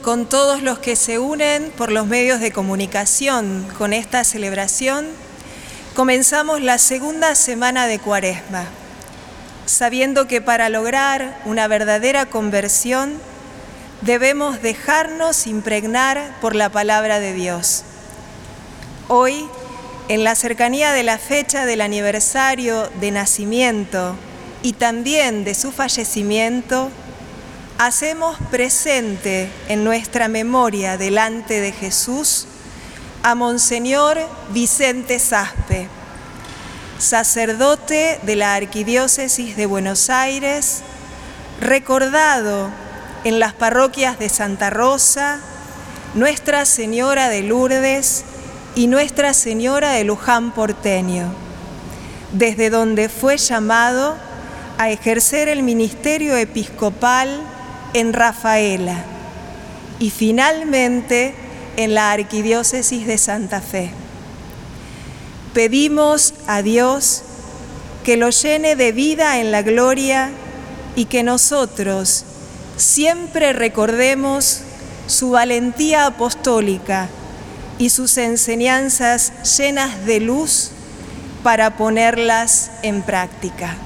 con todos los que se unen por los medios de comunicación con esta celebración, comenzamos la segunda semana de Cuaresma, sabiendo que para lograr una verdadera conversión debemos dejarnos impregnar por la palabra de Dios. Hoy, en la cercanía de la fecha del aniversario de nacimiento y también de su fallecimiento, hacemos presente en nuestra memoria delante de Jesús a Monseñor Vicente Saspe, sacerdote de la Arquidiócesis de Buenos Aires, recordado en las parroquias de Santa Rosa, Nuestra Señora de Lourdes y Nuestra Señora de Luján Porteño, desde donde fue llamado a ejercer el ministerio episcopal en Rafaela y finalmente en la Arquidiócesis de Santa Fe. Pedimos a Dios que lo llene de vida en la gloria y que nosotros siempre recordemos su valentía apostólica y sus enseñanzas llenas de luz para ponerlas en práctica.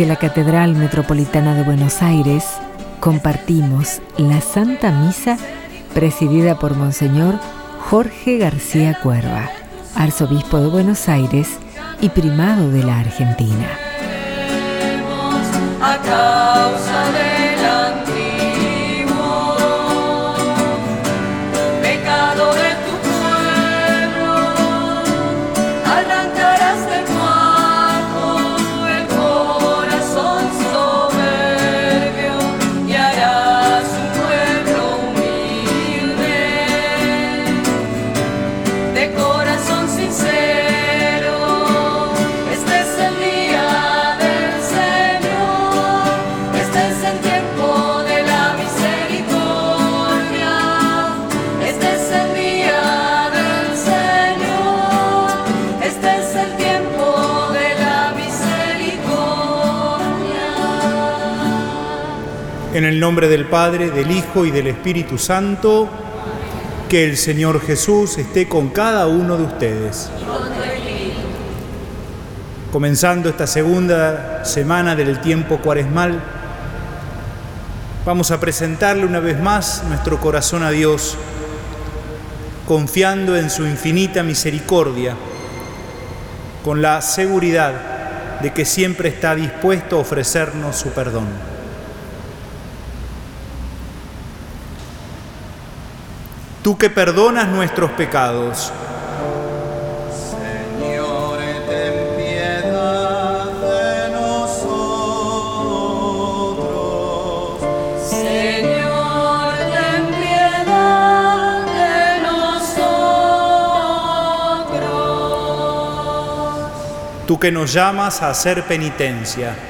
Desde la Catedral Metropolitana de Buenos Aires compartimos la Santa Misa presidida por Monseñor Jorge García Cuerva, arzobispo de Buenos Aires y primado de la Argentina. En el nombre del Padre, del Hijo y del Espíritu Santo, que el Señor Jesús esté con cada uno de ustedes. Comenzando esta segunda semana del tiempo cuaresmal, vamos a presentarle una vez más nuestro corazón a Dios, confiando en su infinita misericordia, con la seguridad de que siempre está dispuesto a ofrecernos su perdón. Tú que perdonas nuestros pecados. Señor, ten piedad de nosotros. Señor, ten piedad de nosotros. Tú que nos llamas a hacer penitencia.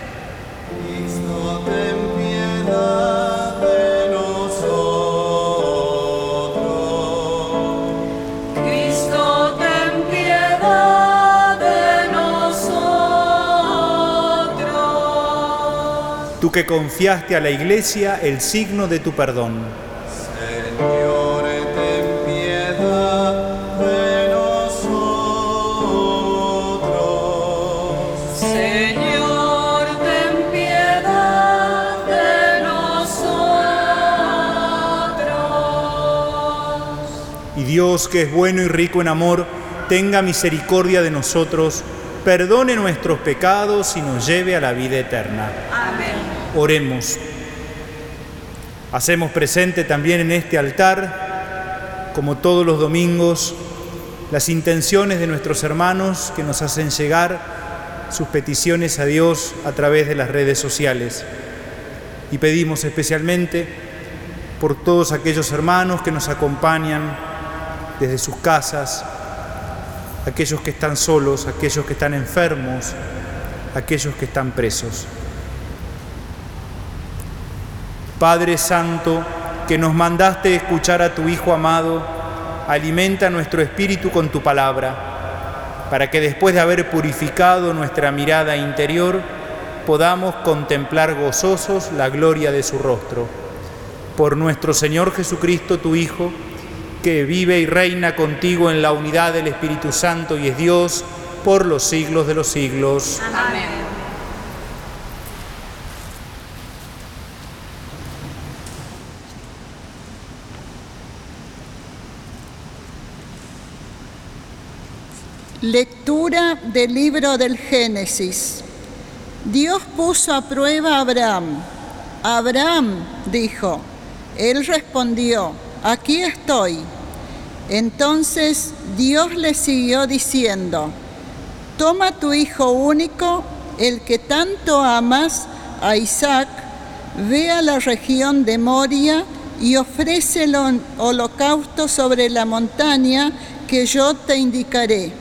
Tú que confiaste a la iglesia el signo de tu perdón. Señor, ten piedad de nosotros. Señor, ten piedad de nosotros. Y Dios, que es bueno y rico en amor, tenga misericordia de nosotros, perdone nuestros pecados y nos lleve a la vida eterna. Oremos. Hacemos presente también en este altar, como todos los domingos, las intenciones de nuestros hermanos que nos hacen llegar sus peticiones a Dios a través de las redes sociales. Y pedimos especialmente por todos aquellos hermanos que nos acompañan desde sus casas, aquellos que están solos, aquellos que están enfermos, aquellos que están presos. Padre Santo, que nos mandaste escuchar a tu Hijo amado, alimenta nuestro espíritu con tu palabra, para que después de haber purificado nuestra mirada interior, podamos contemplar gozosos la gloria de su rostro. Por nuestro Señor Jesucristo, tu Hijo, que vive y reina contigo en la unidad del Espíritu Santo y es Dios por los siglos de los siglos. Amén. Lectura del libro del Génesis. Dios puso a prueba a Abraham. Abraham dijo, él respondió, aquí estoy. Entonces Dios le siguió diciendo, toma tu hijo único, el que tanto amas, a Isaac, ve a la región de Moria y ofrécelo holocausto sobre la montaña que yo te indicaré.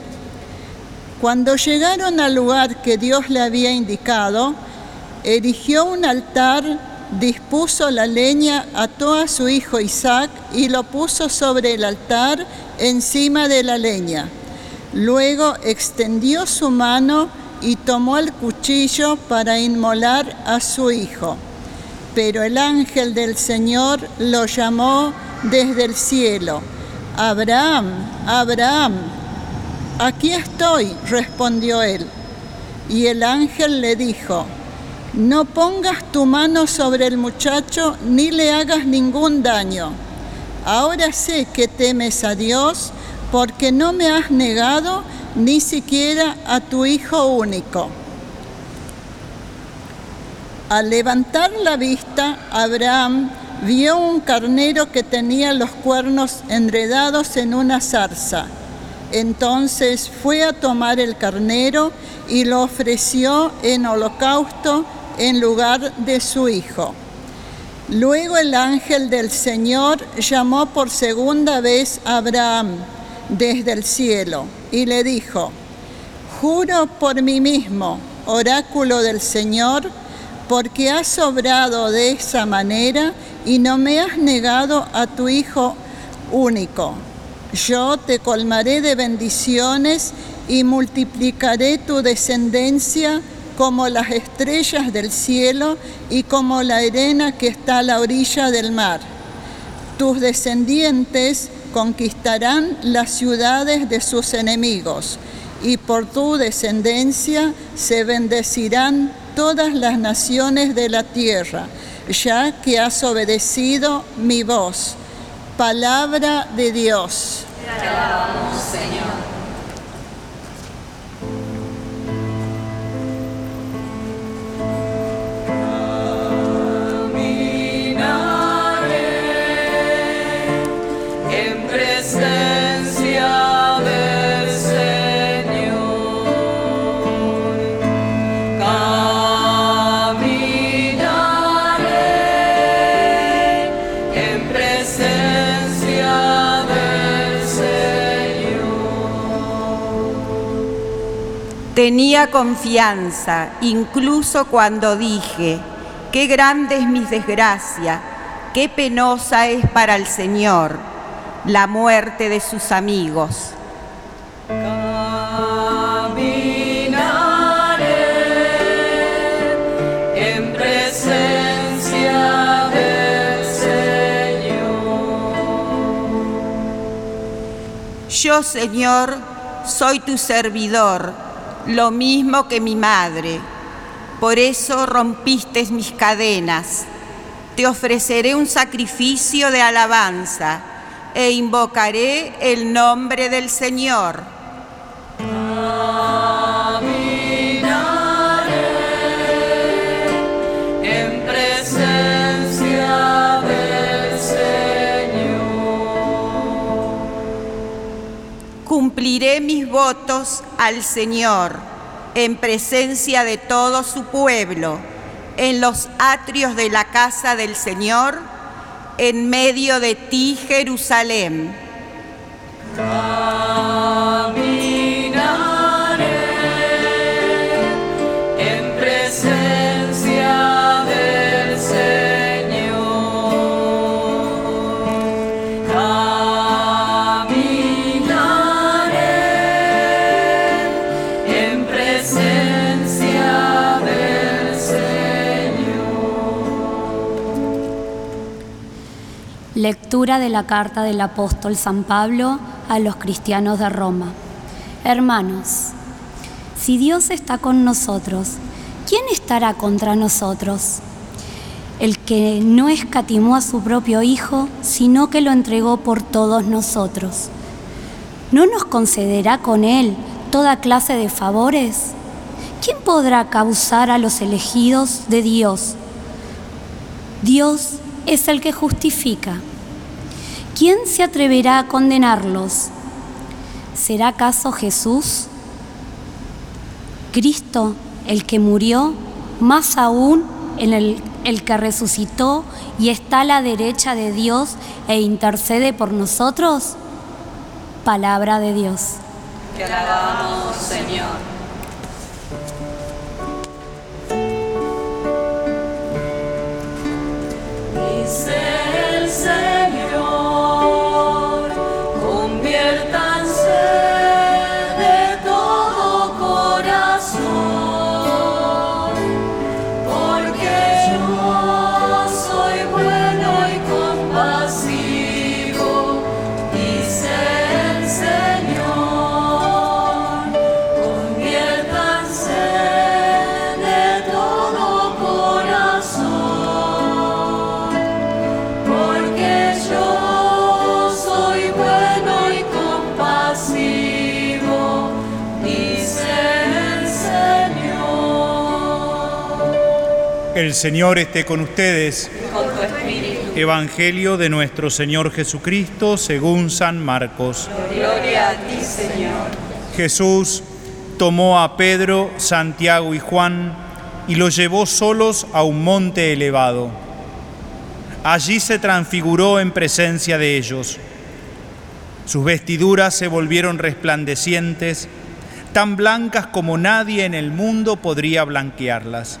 Cuando llegaron al lugar que Dios le había indicado, erigió un altar, dispuso la leña, ató a su hijo Isaac y lo puso sobre el altar encima de la leña. Luego extendió su mano y tomó el cuchillo para inmolar a su hijo. Pero el ángel del Señor lo llamó desde el cielo. Abraham, Abraham. Aquí estoy, respondió él. Y el ángel le dijo, no pongas tu mano sobre el muchacho ni le hagas ningún daño. Ahora sé que temes a Dios porque no me has negado ni siquiera a tu hijo único. Al levantar la vista, Abraham vio un carnero que tenía los cuernos enredados en una zarza. Entonces fue a tomar el carnero y lo ofreció en holocausto en lugar de su hijo. Luego el ángel del Señor llamó por segunda vez a Abraham desde el cielo y le dijo, juro por mí mismo, oráculo del Señor, porque has obrado de esa manera y no me has negado a tu Hijo único. Yo te colmaré de bendiciones y multiplicaré tu descendencia como las estrellas del cielo y como la arena que está a la orilla del mar. Tus descendientes conquistarán las ciudades de sus enemigos y por tu descendencia se bendecirán todas las naciones de la tierra, ya que has obedecido mi voz. Palabra de Dios. Te alabamos, Señor. Tenía confianza, incluso cuando dije, qué grande es mi desgracia, qué penosa es para el Señor la muerte de sus amigos. Caminaré en presencia del Señor. Yo, Señor, soy tu servidor, lo mismo que mi madre. Por eso rompiste mis cadenas. Te ofreceré un sacrificio de alabanza e invocaré el nombre del Señor. Cumpliré mis votos al Señor en presencia de todo su pueblo, en los atrios de la casa del Señor, en medio de ti, Jerusalén. De la carta del apóstol San Pablo a los cristianos de Roma. Hermanos, si Dios está con nosotros, ¿quién estará contra nosotros? El que no escatimó a su propio Hijo, sino que lo entregó por todos nosotros. ¿No nos concederá con Él toda clase de favores? ¿Quién podrá causar a los elegidos de Dios? Dios es el que justifica. ¿Quién se atreverá a condenarlos? ¿Será acaso Jesús? Cristo, el que murió, más aún el, el que resucitó y está a la derecha de Dios e intercede por nosotros? Palabra de Dios. Te alabamos, Señor. Dice el Señor, El Señor esté con ustedes. Con tu espíritu, Evangelio de nuestro Señor Jesucristo según San Marcos. gloria a ti, Señor. Jesús tomó a Pedro, Santiago y Juan y los llevó solos a un monte elevado. Allí se transfiguró en presencia de ellos. Sus vestiduras se volvieron resplandecientes, tan blancas como nadie en el mundo podría blanquearlas.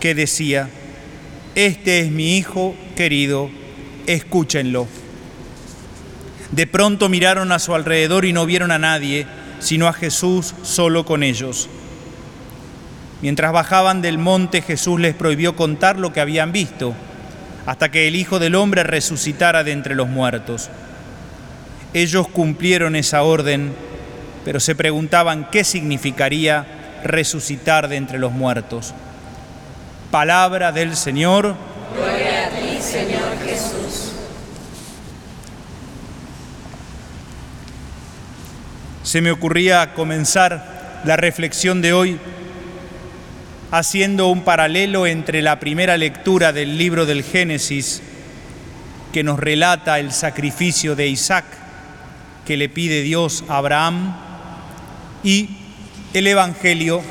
que decía, Este es mi Hijo querido, escúchenlo. De pronto miraron a su alrededor y no vieron a nadie, sino a Jesús solo con ellos. Mientras bajaban del monte, Jesús les prohibió contar lo que habían visto, hasta que el Hijo del Hombre resucitara de entre los muertos. Ellos cumplieron esa orden, pero se preguntaban qué significaría resucitar de entre los muertos. Palabra del Señor. Gloria a ti, Señor Jesús. Se me ocurría comenzar la reflexión de hoy haciendo un paralelo entre la primera lectura del libro del Génesis, que nos relata el sacrificio de Isaac que le pide Dios a Abraham, y el Evangelio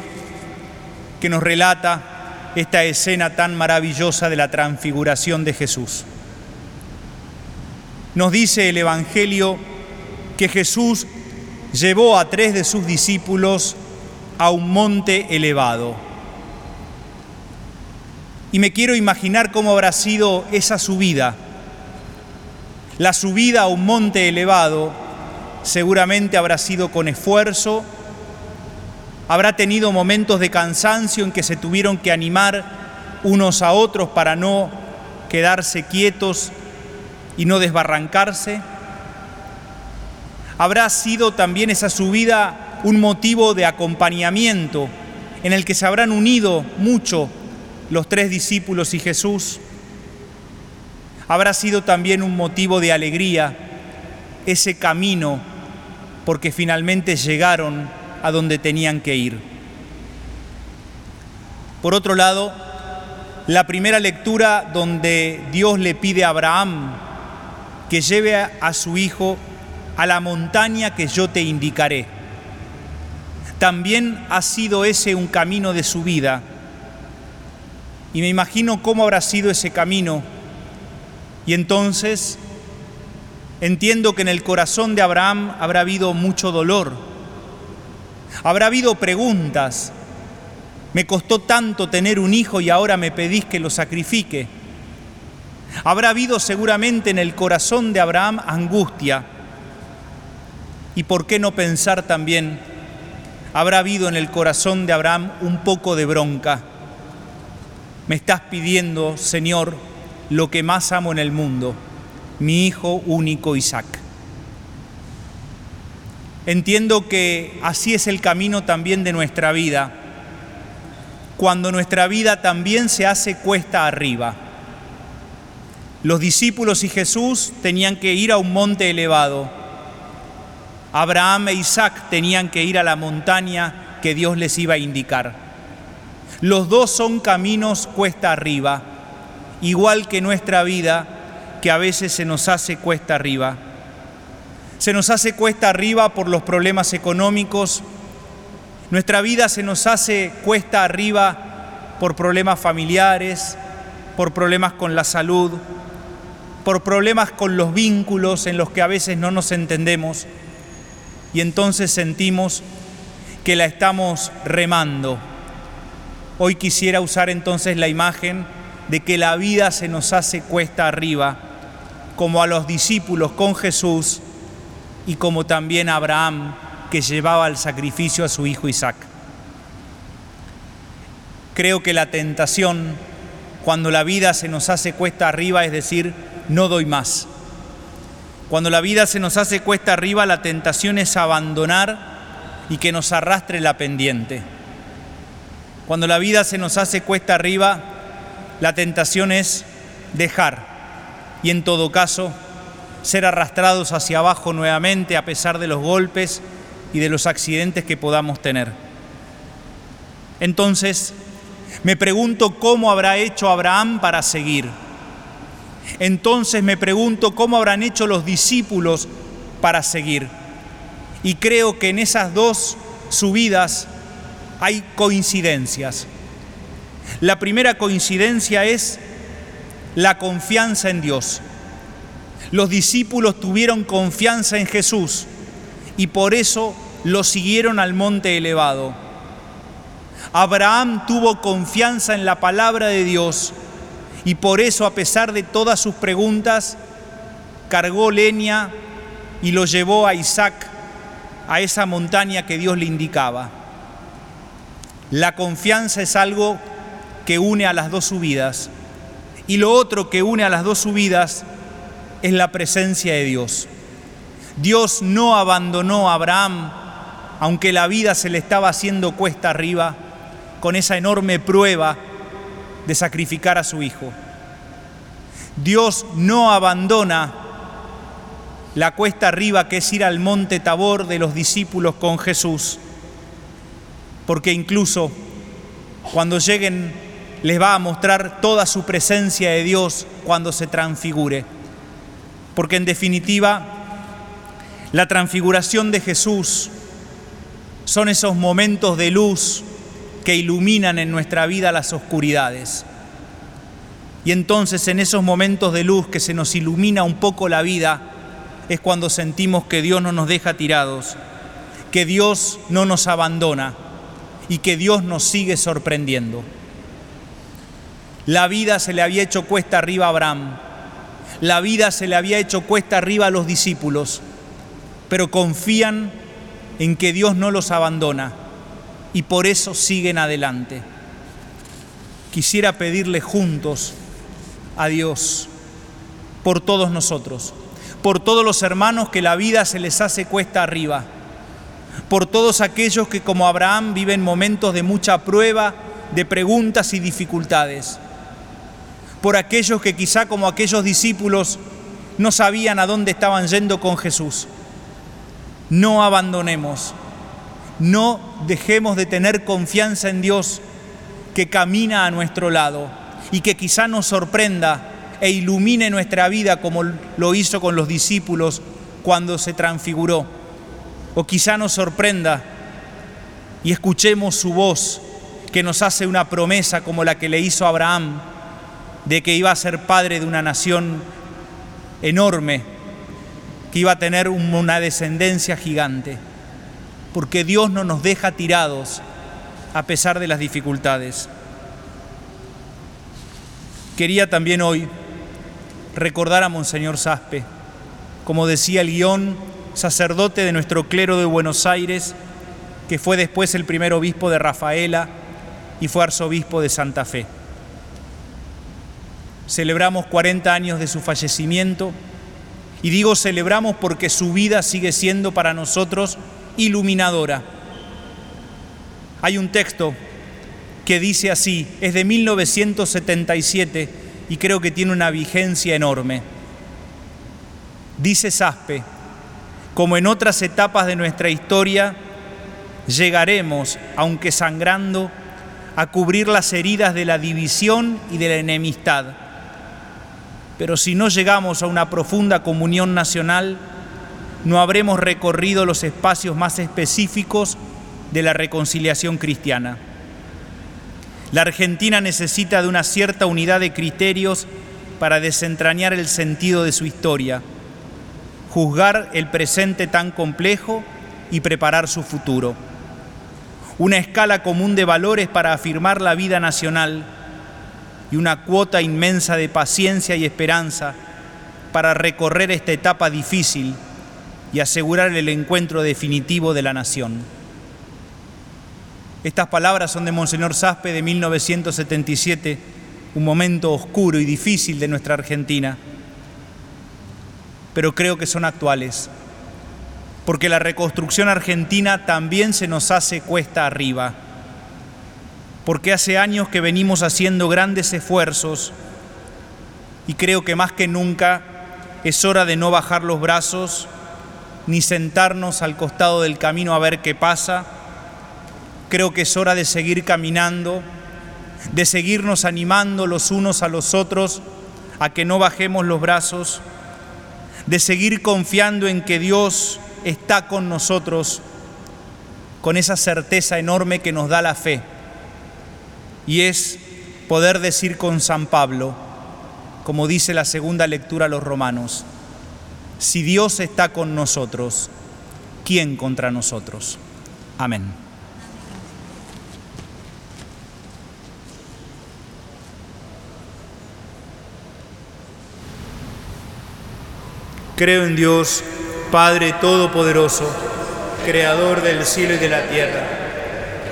que nos relata esta escena tan maravillosa de la transfiguración de Jesús. Nos dice el Evangelio que Jesús llevó a tres de sus discípulos a un monte elevado. Y me quiero imaginar cómo habrá sido esa subida. La subida a un monte elevado seguramente habrá sido con esfuerzo, habrá tenido momentos de cansancio en que se tuvieron que animar unos a otros para no quedarse quietos y no desbarrancarse. Habrá sido también esa subida un motivo de acompañamiento en el que se habrán unido mucho los tres discípulos y Jesús. Habrá sido también un motivo de alegría ese camino porque finalmente llegaron a donde tenían que ir. Por otro lado, la primera lectura donde Dios le pide a Abraham que lleve a su hijo a la montaña que yo te indicaré. También ha sido ese un camino de su vida. Y me imagino cómo habrá sido ese camino. Y entonces Entiendo que en el corazón de Abraham habrá habido mucho dolor, habrá habido preguntas. Me costó tanto tener un hijo y ahora me pedís que lo sacrifique. Habrá habido seguramente en el corazón de Abraham angustia. ¿Y por qué no pensar también? Habrá habido en el corazón de Abraham un poco de bronca. Me estás pidiendo, Señor, lo que más amo en el mundo, mi hijo único Isaac. Entiendo que así es el camino también de nuestra vida, cuando nuestra vida también se hace cuesta arriba. Los discípulos y Jesús tenían que ir a un monte elevado. Abraham e Isaac tenían que ir a la montaña que Dios les iba a indicar. Los dos son caminos cuesta arriba, igual que nuestra vida, que a veces se nos hace cuesta arriba. Se nos hace cuesta arriba por los problemas económicos, nuestra vida se nos hace cuesta arriba por problemas familiares, por problemas con la salud, por problemas con los vínculos en los que a veces no nos entendemos y entonces sentimos que la estamos remando. Hoy quisiera usar entonces la imagen de que la vida se nos hace cuesta arriba, como a los discípulos con Jesús y como también Abraham que llevaba al sacrificio a su hijo Isaac. Creo que la tentación, cuando la vida se nos hace cuesta arriba, es decir, no doy más. Cuando la vida se nos hace cuesta arriba, la tentación es abandonar y que nos arrastre la pendiente. Cuando la vida se nos hace cuesta arriba, la tentación es dejar y en todo caso ser arrastrados hacia abajo nuevamente a pesar de los golpes y de los accidentes que podamos tener. Entonces, me pregunto cómo habrá hecho Abraham para seguir. Entonces me pregunto cómo habrán hecho los discípulos para seguir. Y creo que en esas dos subidas hay coincidencias. La primera coincidencia es la confianza en Dios. Los discípulos tuvieron confianza en Jesús y por eso lo siguieron al monte elevado. Abraham tuvo confianza en la palabra de Dios y por eso, a pesar de todas sus preguntas, cargó leña y lo llevó a Isaac a esa montaña que Dios le indicaba. La confianza es algo que une a las dos subidas. Y lo otro que une a las dos subidas es la presencia de Dios. Dios no abandonó a Abraham, aunque la vida se le estaba haciendo cuesta arriba, con esa enorme prueba de sacrificar a su hijo. Dios no abandona la cuesta arriba que es ir al monte Tabor de los discípulos con Jesús, porque incluso cuando lleguen les va a mostrar toda su presencia de Dios cuando se transfigure, porque en definitiva la transfiguración de Jesús son esos momentos de luz que iluminan en nuestra vida las oscuridades. Y entonces en esos momentos de luz que se nos ilumina un poco la vida, es cuando sentimos que Dios no nos deja tirados, que Dios no nos abandona y que Dios nos sigue sorprendiendo. La vida se le había hecho cuesta arriba a Abraham, la vida se le había hecho cuesta arriba a los discípulos, pero confían en que Dios no los abandona y por eso siguen adelante. Quisiera pedirle juntos a Dios por todos nosotros, por todos los hermanos que la vida se les hace cuesta arriba, por todos aquellos que como Abraham viven momentos de mucha prueba, de preguntas y dificultades, por aquellos que quizá como aquellos discípulos no sabían a dónde estaban yendo con Jesús. No abandonemos no dejemos de tener confianza en Dios que camina a nuestro lado y que quizá nos sorprenda e ilumine nuestra vida como lo hizo con los discípulos cuando se transfiguró. O quizá nos sorprenda y escuchemos su voz que nos hace una promesa como la que le hizo Abraham de que iba a ser padre de una nación enorme que iba a tener una descendencia gigante, porque Dios no nos deja tirados a pesar de las dificultades. Quería también hoy recordar a Monseñor Saspe, como decía el guion, sacerdote de nuestro clero de Buenos Aires, que fue después el primer obispo de Rafaela y fue arzobispo de Santa Fe. Celebramos 40 años de su fallecimiento y digo celebramos porque su vida sigue siendo para nosotros iluminadora. Hay un texto que dice así, es de 1977 y creo que tiene una vigencia enorme. Dice Saspe, como en otras etapas de nuestra historia, llegaremos, aunque sangrando, a cubrir las heridas de la división y de la enemistad. Pero si no llegamos a una profunda comunión nacional, no habremos recorrido los espacios más específicos de la reconciliación cristiana. La Argentina necesita de una cierta unidad de criterios para desentrañar el sentido de su historia, juzgar el presente tan complejo y preparar su futuro. Una escala común de valores para afirmar la vida nacional y una cuota inmensa de paciencia y esperanza para recorrer esta etapa difícil y asegurar el encuentro definitivo de la nación. Estas palabras son de Monseñor Saspe de 1977, un momento oscuro y difícil de nuestra Argentina, pero creo que son actuales, porque la reconstrucción argentina también se nos hace cuesta arriba, porque hace años que venimos haciendo grandes esfuerzos y creo que más que nunca es hora de no bajar los brazos ni sentarnos al costado del camino a ver qué pasa. Creo que es hora de seguir caminando, de seguirnos animando los unos a los otros a que no bajemos los brazos, de seguir confiando en que Dios está con nosotros, con esa certeza enorme que nos da la fe. Y es poder decir con San Pablo, como dice la segunda lectura a los romanos, si Dios está con nosotros, ¿quién contra nosotros? Amén. Creo en Dios, Padre Todopoderoso, Creador del cielo y de la tierra.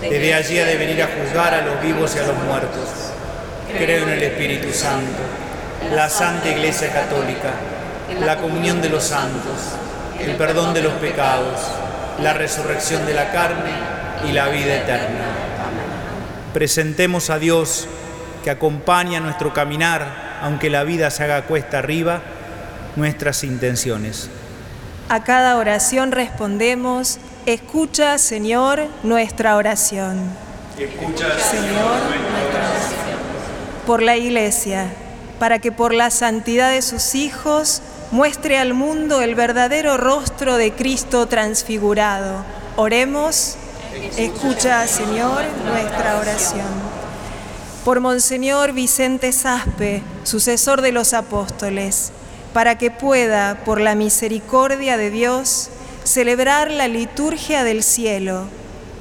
Desde allí ha de venir a juzgar a los vivos y a los muertos. Creo en el Espíritu Santo, la Santa Iglesia Católica, la comunión de los santos el perdón de los pecados, la resurrección de la carne y la vida eterna. Presentemos a Dios que acompaña nuestro caminar, aunque la vida se haga cuesta arriba, nuestras intenciones. A cada oración respondemos, escucha Señor nuestra oración. Escucha Señor nuestra oración. Por la Iglesia, para que por la santidad de sus hijos muestre al mundo el verdadero rostro de Cristo transfigurado. Oremos, escucha, Señor, nuestra oración. Por Monseñor Vicente Saspe, sucesor de los apóstoles, para que pueda, por la misericordia de Dios, celebrar la liturgia del cielo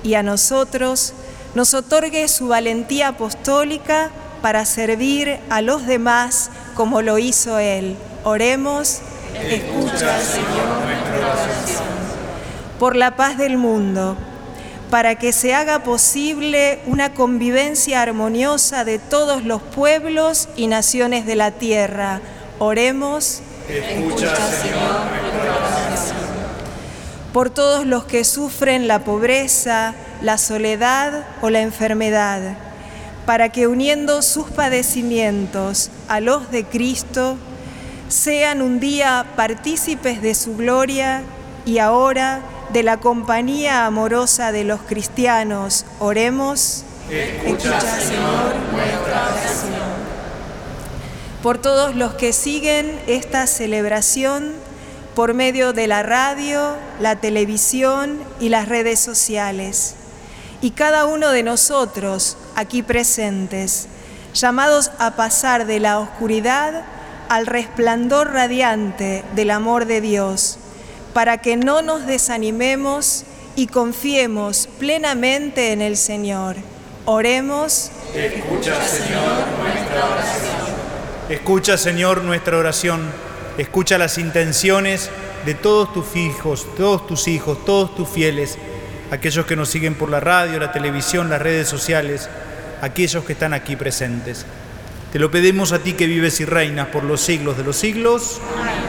y a nosotros nos otorgue su valentía apostólica para servir a los demás como lo hizo Él Oremos, escucha, Señor, nuestra oración. Por la paz del mundo, para que se haga posible una convivencia armoniosa de todos los pueblos y naciones de la tierra. Oremos, escucha, Señor, nuestra oración. Por todos los que sufren la pobreza, la soledad o la enfermedad, para que uniendo sus padecimientos a los de Cristo, sean un día partícipes de su gloria y ahora de la compañía amorosa de los cristianos, oremos. Escucha, Señor, nuestra oración. Por todos los que siguen esta celebración por medio de la radio, la televisión y las redes sociales. Y cada uno de nosotros aquí presentes, llamados a pasar de la oscuridad al resplandor radiante del amor de Dios, para que no nos desanimemos y confiemos plenamente en el Señor. Oremos. Escucha, Señor, nuestra oración. Escucha, Señor, nuestra oración. Escucha las intenciones de todos tus hijos, todos tus hijos, todos tus fieles, aquellos que nos siguen por la radio, la televisión, las redes sociales, aquellos que están aquí presentes. Te lo pedimos a ti que vives y reinas por los siglos de los siglos. Amén.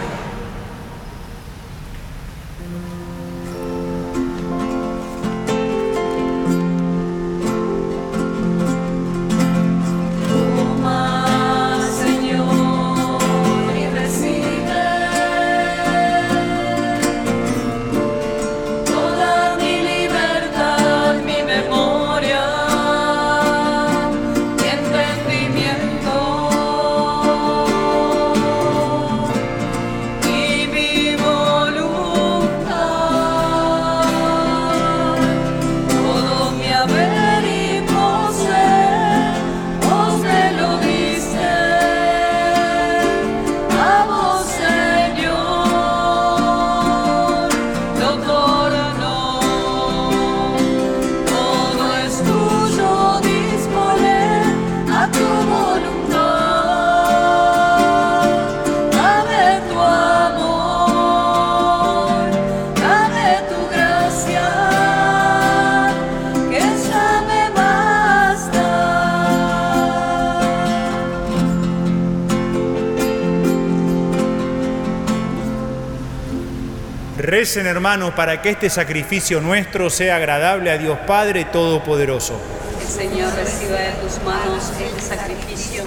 Recen hermanos para que este sacrificio nuestro sea agradable a Dios Padre Todopoderoso. El Señor reciba de tus manos este sacrificio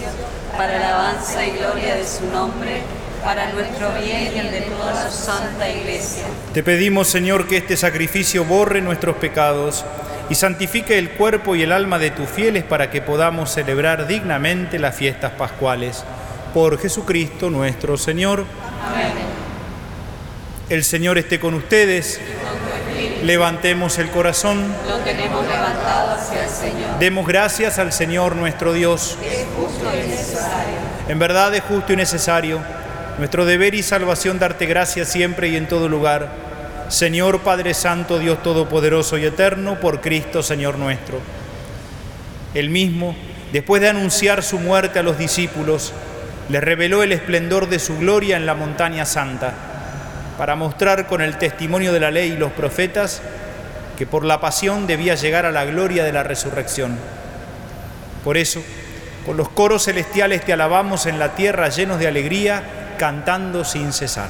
para alabanza y gloria de su nombre, para nuestro bien y el de toda su santa iglesia. Te pedimos Señor que este sacrificio borre nuestros pecados y santifique el cuerpo y el alma de tus fieles para que podamos celebrar dignamente las fiestas pascuales. Por Jesucristo nuestro Señor. Amén. El Señor esté con ustedes. Levantemos el corazón. Lo tenemos levantado hacia el Señor. Demos gracias al Señor nuestro Dios. Es justo y necesario. En verdad es justo y necesario. Nuestro deber y salvación darte gracias siempre y en todo lugar. Señor Padre Santo, Dios Todopoderoso y Eterno, por Cristo Señor nuestro. El mismo, después de anunciar su muerte a los discípulos, les reveló el esplendor de su gloria en la montaña santa para mostrar con el testimonio de la ley y los profetas que por la pasión debía llegar a la gloria de la resurrección. Por eso, con los coros celestiales te alabamos en la tierra llenos de alegría, cantando sin cesar.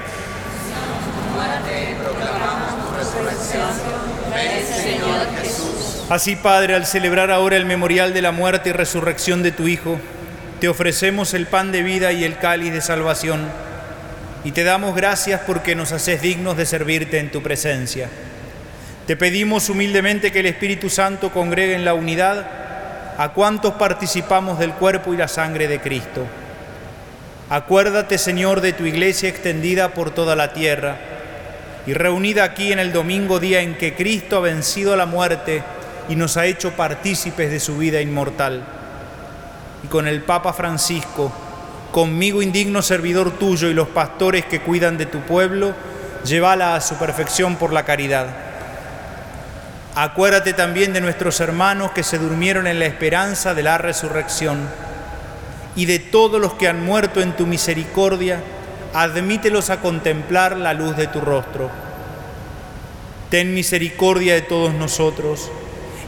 Así, Padre, al celebrar ahora el memorial de la muerte y resurrección de tu Hijo, te ofrecemos el pan de vida y el cáliz de salvación, y te damos gracias porque nos haces dignos de servirte en tu presencia. Te pedimos humildemente que el Espíritu Santo congregue en la unidad a cuantos participamos del cuerpo y la sangre de Cristo. Acuérdate, Señor, de tu iglesia extendida por toda la tierra y reunida aquí en el domingo día en que Cristo ha vencido la muerte y nos ha hecho partícipes de su vida inmortal. Y con el Papa Francisco, conmigo indigno servidor tuyo y los pastores que cuidan de tu pueblo, llévala a su perfección por la caridad. Acuérdate también de nuestros hermanos que se durmieron en la esperanza de la resurrección y de todos los que han muerto en tu misericordia, admítelos a contemplar la luz de tu rostro. Ten misericordia de todos nosotros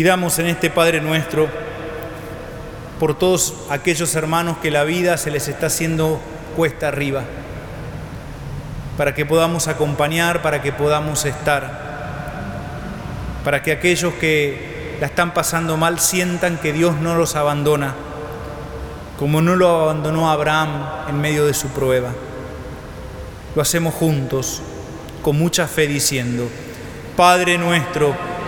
Pidamos en este Padre nuestro por todos aquellos hermanos que la vida se les está haciendo cuesta arriba, para que podamos acompañar, para que podamos estar, para que aquellos que la están pasando mal sientan que Dios no los abandona, como no lo abandonó Abraham en medio de su prueba. Lo hacemos juntos, con mucha fe, diciendo, Padre nuestro,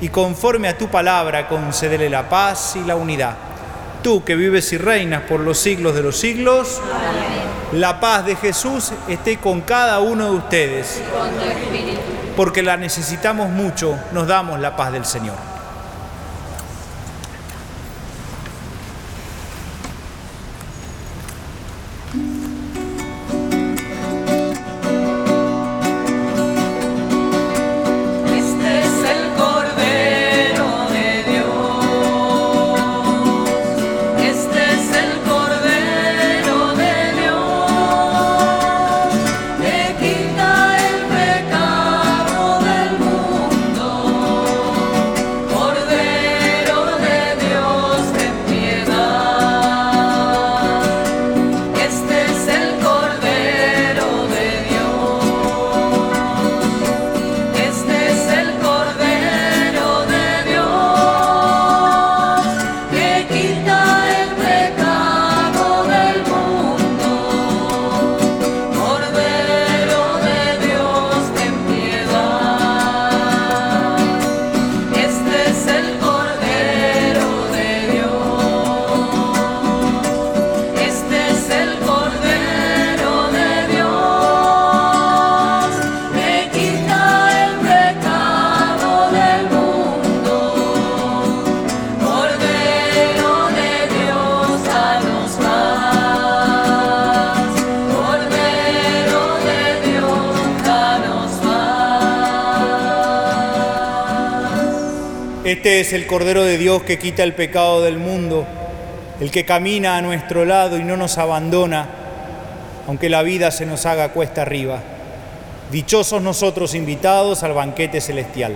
y conforme a tu palabra concédele la paz y la unidad. Tú que vives y reinas por los siglos de los siglos, la paz de Jesús esté con cada uno de ustedes. Porque la necesitamos mucho, nos damos la paz del Señor. Este es el Cordero de Dios que quita el pecado del mundo, el que camina a nuestro lado y no nos abandona, aunque la vida se nos haga cuesta arriba. Dichosos nosotros invitados al banquete celestial.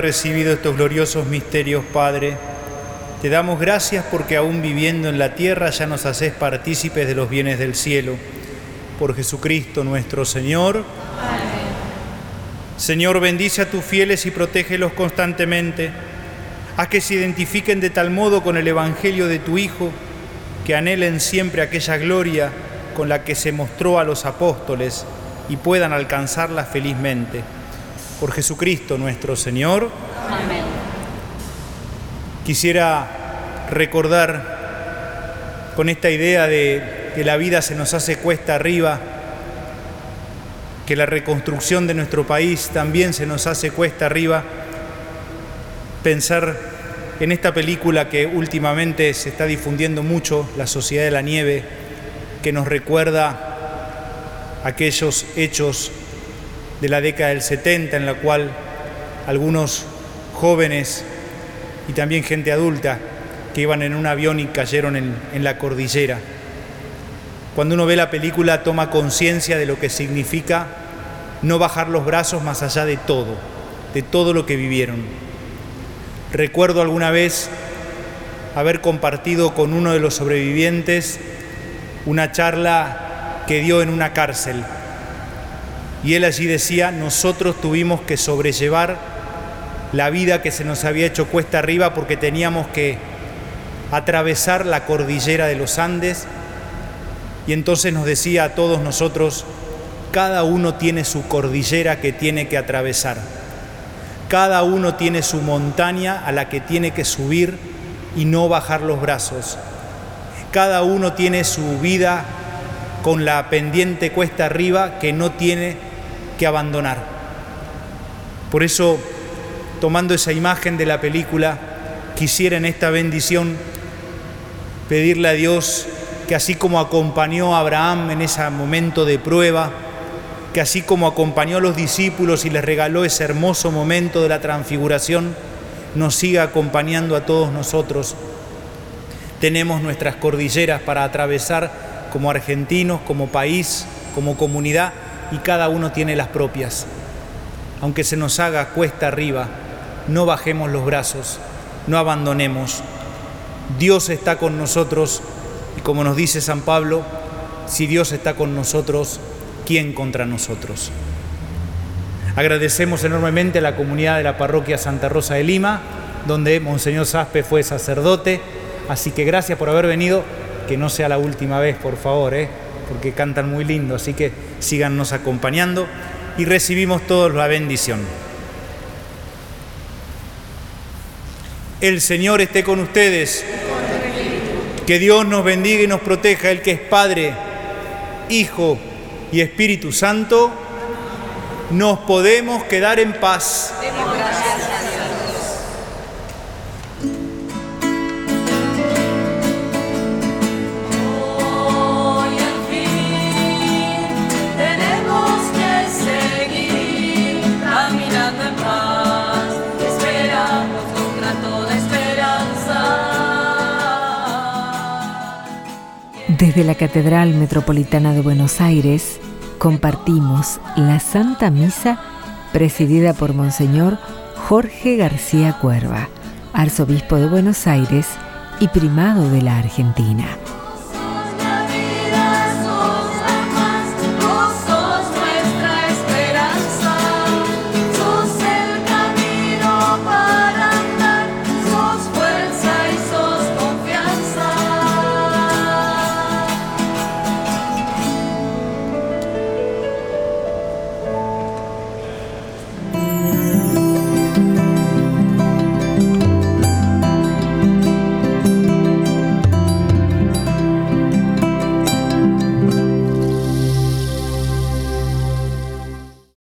Haber recibido estos gloriosos misterios, Padre, te damos gracias porque aún viviendo en la tierra ya nos haces partícipes de los bienes del cielo. Por Jesucristo nuestro Señor. Señor, bendice a tus fieles y protégelos constantemente. Haz que se identifiquen de tal modo con el Evangelio de tu Hijo, que anhelen siempre aquella gloria con la que se mostró a los apóstoles y puedan alcanzarla felizmente. Por Jesucristo nuestro Señor. Amén. Quisiera recordar con esta idea de que la vida se nos hace cuesta arriba, que la reconstrucción de nuestro país también se nos hace cuesta arriba, pensar en esta película que últimamente se está difundiendo mucho, La Sociedad de la Nieve, que nos recuerda aquellos hechos de la década del 70 en la cual algunos jóvenes y también gente adulta que iban en un avión y cayeron en, la cordillera. Cuando uno ve la película toma conciencia de lo que significa no bajar los brazos más allá de todo, de todo lo que vivieron. Recuerdo alguna vez haber compartido con uno de los sobrevivientes una charla que dio en una cárcel. Y él allí decía, nosotros tuvimos que sobrellevar la vida que se nos había hecho cuesta arriba porque teníamos que atravesar la cordillera de los Andes. Y entonces nos decía a todos nosotros, cada uno tiene su cordillera que tiene que atravesar. Cada uno tiene su montaña a la que tiene que subir y no bajar los brazos. Cada uno tiene su vida con la pendiente cuesta arriba que no tiene que abandonar. Por eso, tomando esa imagen de la película, quisiera en esta bendición pedirle a Dios que así como acompañó a Abraham en ese momento de prueba, que así como acompañó a los discípulos y les regaló ese hermoso momento de la transfiguración, nos siga acompañando a todos nosotros. Tenemos nuestras cordilleras para atravesar como argentinos, como país, como comunidad, y cada uno tiene las propias. Aunque se nos haga cuesta arriba, no bajemos los brazos, no abandonemos. Dios está con nosotros y como nos dice San Pablo, si Dios está con nosotros, ¿quién contra nosotros? Agradecemos enormemente a la comunidad de la parroquia Santa Rosa de Lima, donde Monseñor Saspe fue sacerdote. Así que gracias por haber venido, que no sea la última vez, por favor, ¿eh? Porque cantan muy lindo. Así que síganos acompañando y recibimos todos la bendición. El Señor esté con ustedes. Que Dios nos bendiga y nos proteja, el que es Padre, Hijo y Espíritu Santo, nos podemos quedar en paz. Desde la Catedral Metropolitana de Buenos Aires compartimos la Santa Misa presidida por Monseñor Jorge García Cuerva, arzobispo de Buenos Aires y primado de la Argentina.